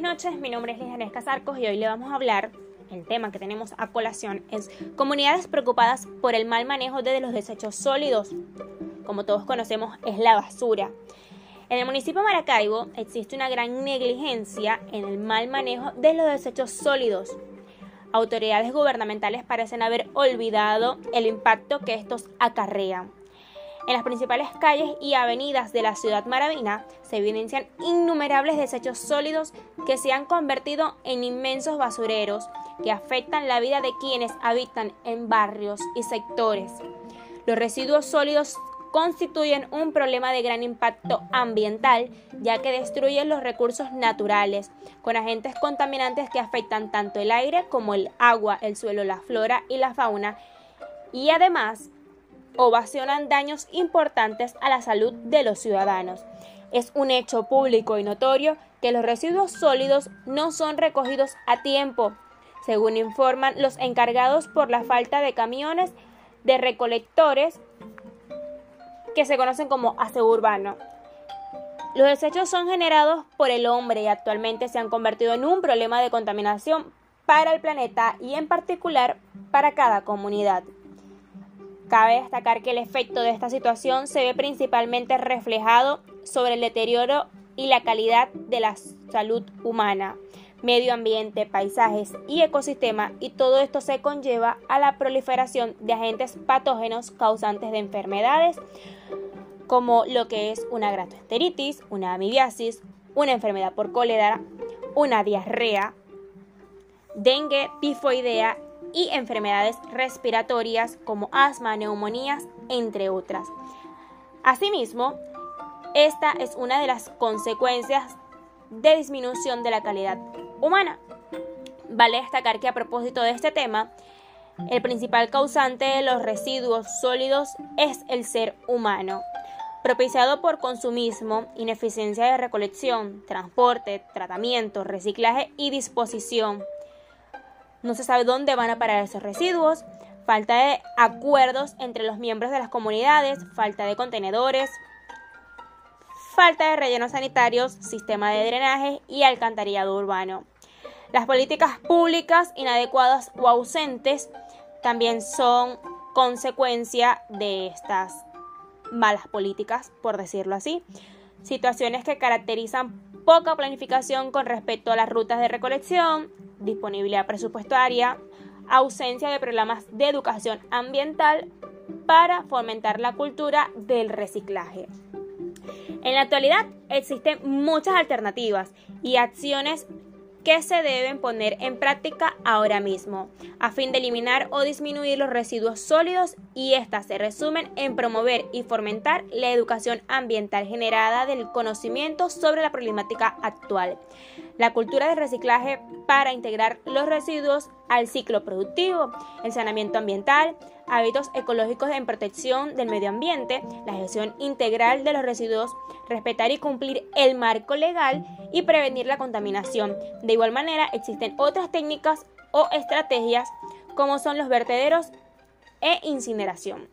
noches, mi nombre es Lidia Casarcos y hoy le vamos a hablar, el tema que tenemos a colación es comunidades preocupadas por el mal manejo de los desechos sólidos. Como todos conocemos, es la basura. En el municipio de Maracaibo existe una gran negligencia en el mal manejo de los desechos sólidos. Autoridades gubernamentales parecen haber olvidado el impacto que estos acarrean. En las principales calles y avenidas de la ciudad maravina se evidencian innumerables desechos sólidos que se han convertido en inmensos basureros que afectan la vida de quienes habitan en barrios y sectores. Los residuos sólidos constituyen un problema de gran impacto ambiental, ya que destruyen los recursos naturales, con agentes contaminantes que afectan tanto el aire como el agua, el suelo, la flora y la fauna, y además ovacionan daños importantes a la salud de los ciudadanos. Es un hecho público y notorio que los residuos sólidos no son recogidos a tiempo, según informan los encargados por la falta de camiones de recolectores que se conocen como aseo urbano. Los desechos son generados por el hombre y actualmente se han convertido en un problema de contaminación para el planeta y en particular para cada comunidad. Cabe destacar que el efecto de esta situación se ve principalmente reflejado sobre el deterioro y la calidad de la salud humana, medio ambiente, paisajes y ecosistema y todo esto se conlleva a la proliferación de agentes patógenos causantes de enfermedades como lo que es una gastroenteritis, una amibiasis, una enfermedad por cólera, una diarrea, dengue, tifoidea y enfermedades respiratorias como asma, neumonías, entre otras. Asimismo, esta es una de las consecuencias de disminución de la calidad humana. Vale destacar que a propósito de este tema, el principal causante de los residuos sólidos es el ser humano, propiciado por consumismo, ineficiencia de recolección, transporte, tratamiento, reciclaje y disposición no se sabe dónde van a parar esos residuos, falta de acuerdos entre los miembros de las comunidades, falta de contenedores, falta de rellenos sanitarios, sistema de drenaje y alcantarillado urbano. Las políticas públicas inadecuadas o ausentes también son consecuencia de estas malas políticas, por decirlo así. Situaciones que caracterizan poca planificación con respecto a las rutas de recolección, disponibilidad presupuestaria, ausencia de programas de educación ambiental para fomentar la cultura del reciclaje. En la actualidad existen muchas alternativas y acciones que se deben poner en práctica ahora mismo, a fin de eliminar o disminuir los residuos sólidos y estas se resumen en promover y fomentar la educación ambiental generada del conocimiento sobre la problemática actual, la cultura de reciclaje para integrar los residuos al ciclo productivo, el saneamiento ambiental, hábitos ecológicos en protección del medio ambiente, la gestión integral de los residuos, respetar y cumplir el marco legal y prevenir la contaminación. De igual manera, existen otras técnicas o estrategias como son los vertederos e incineración.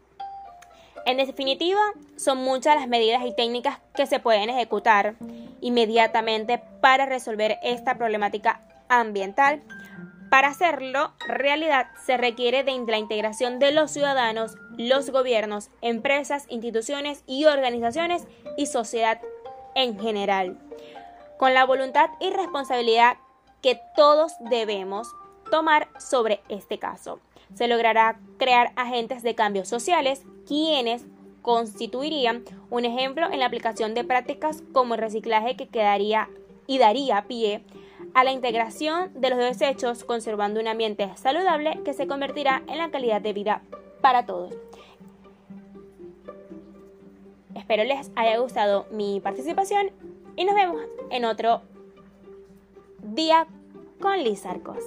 En definitiva, son muchas las medidas y técnicas que se pueden ejecutar inmediatamente para resolver esta problemática ambiental para hacerlo realidad se requiere de la integración de los ciudadanos, los gobiernos, empresas, instituciones y organizaciones y sociedad en general, con la voluntad y responsabilidad que todos debemos tomar sobre este caso. Se logrará crear agentes de cambios sociales quienes constituirían un ejemplo en la aplicación de prácticas como el reciclaje que quedaría y daría pie a la integración de los desechos, conservando un ambiente saludable que se convertirá en la calidad de vida para todos. Espero les haya gustado mi participación y nos vemos en otro día con Liz Arcos.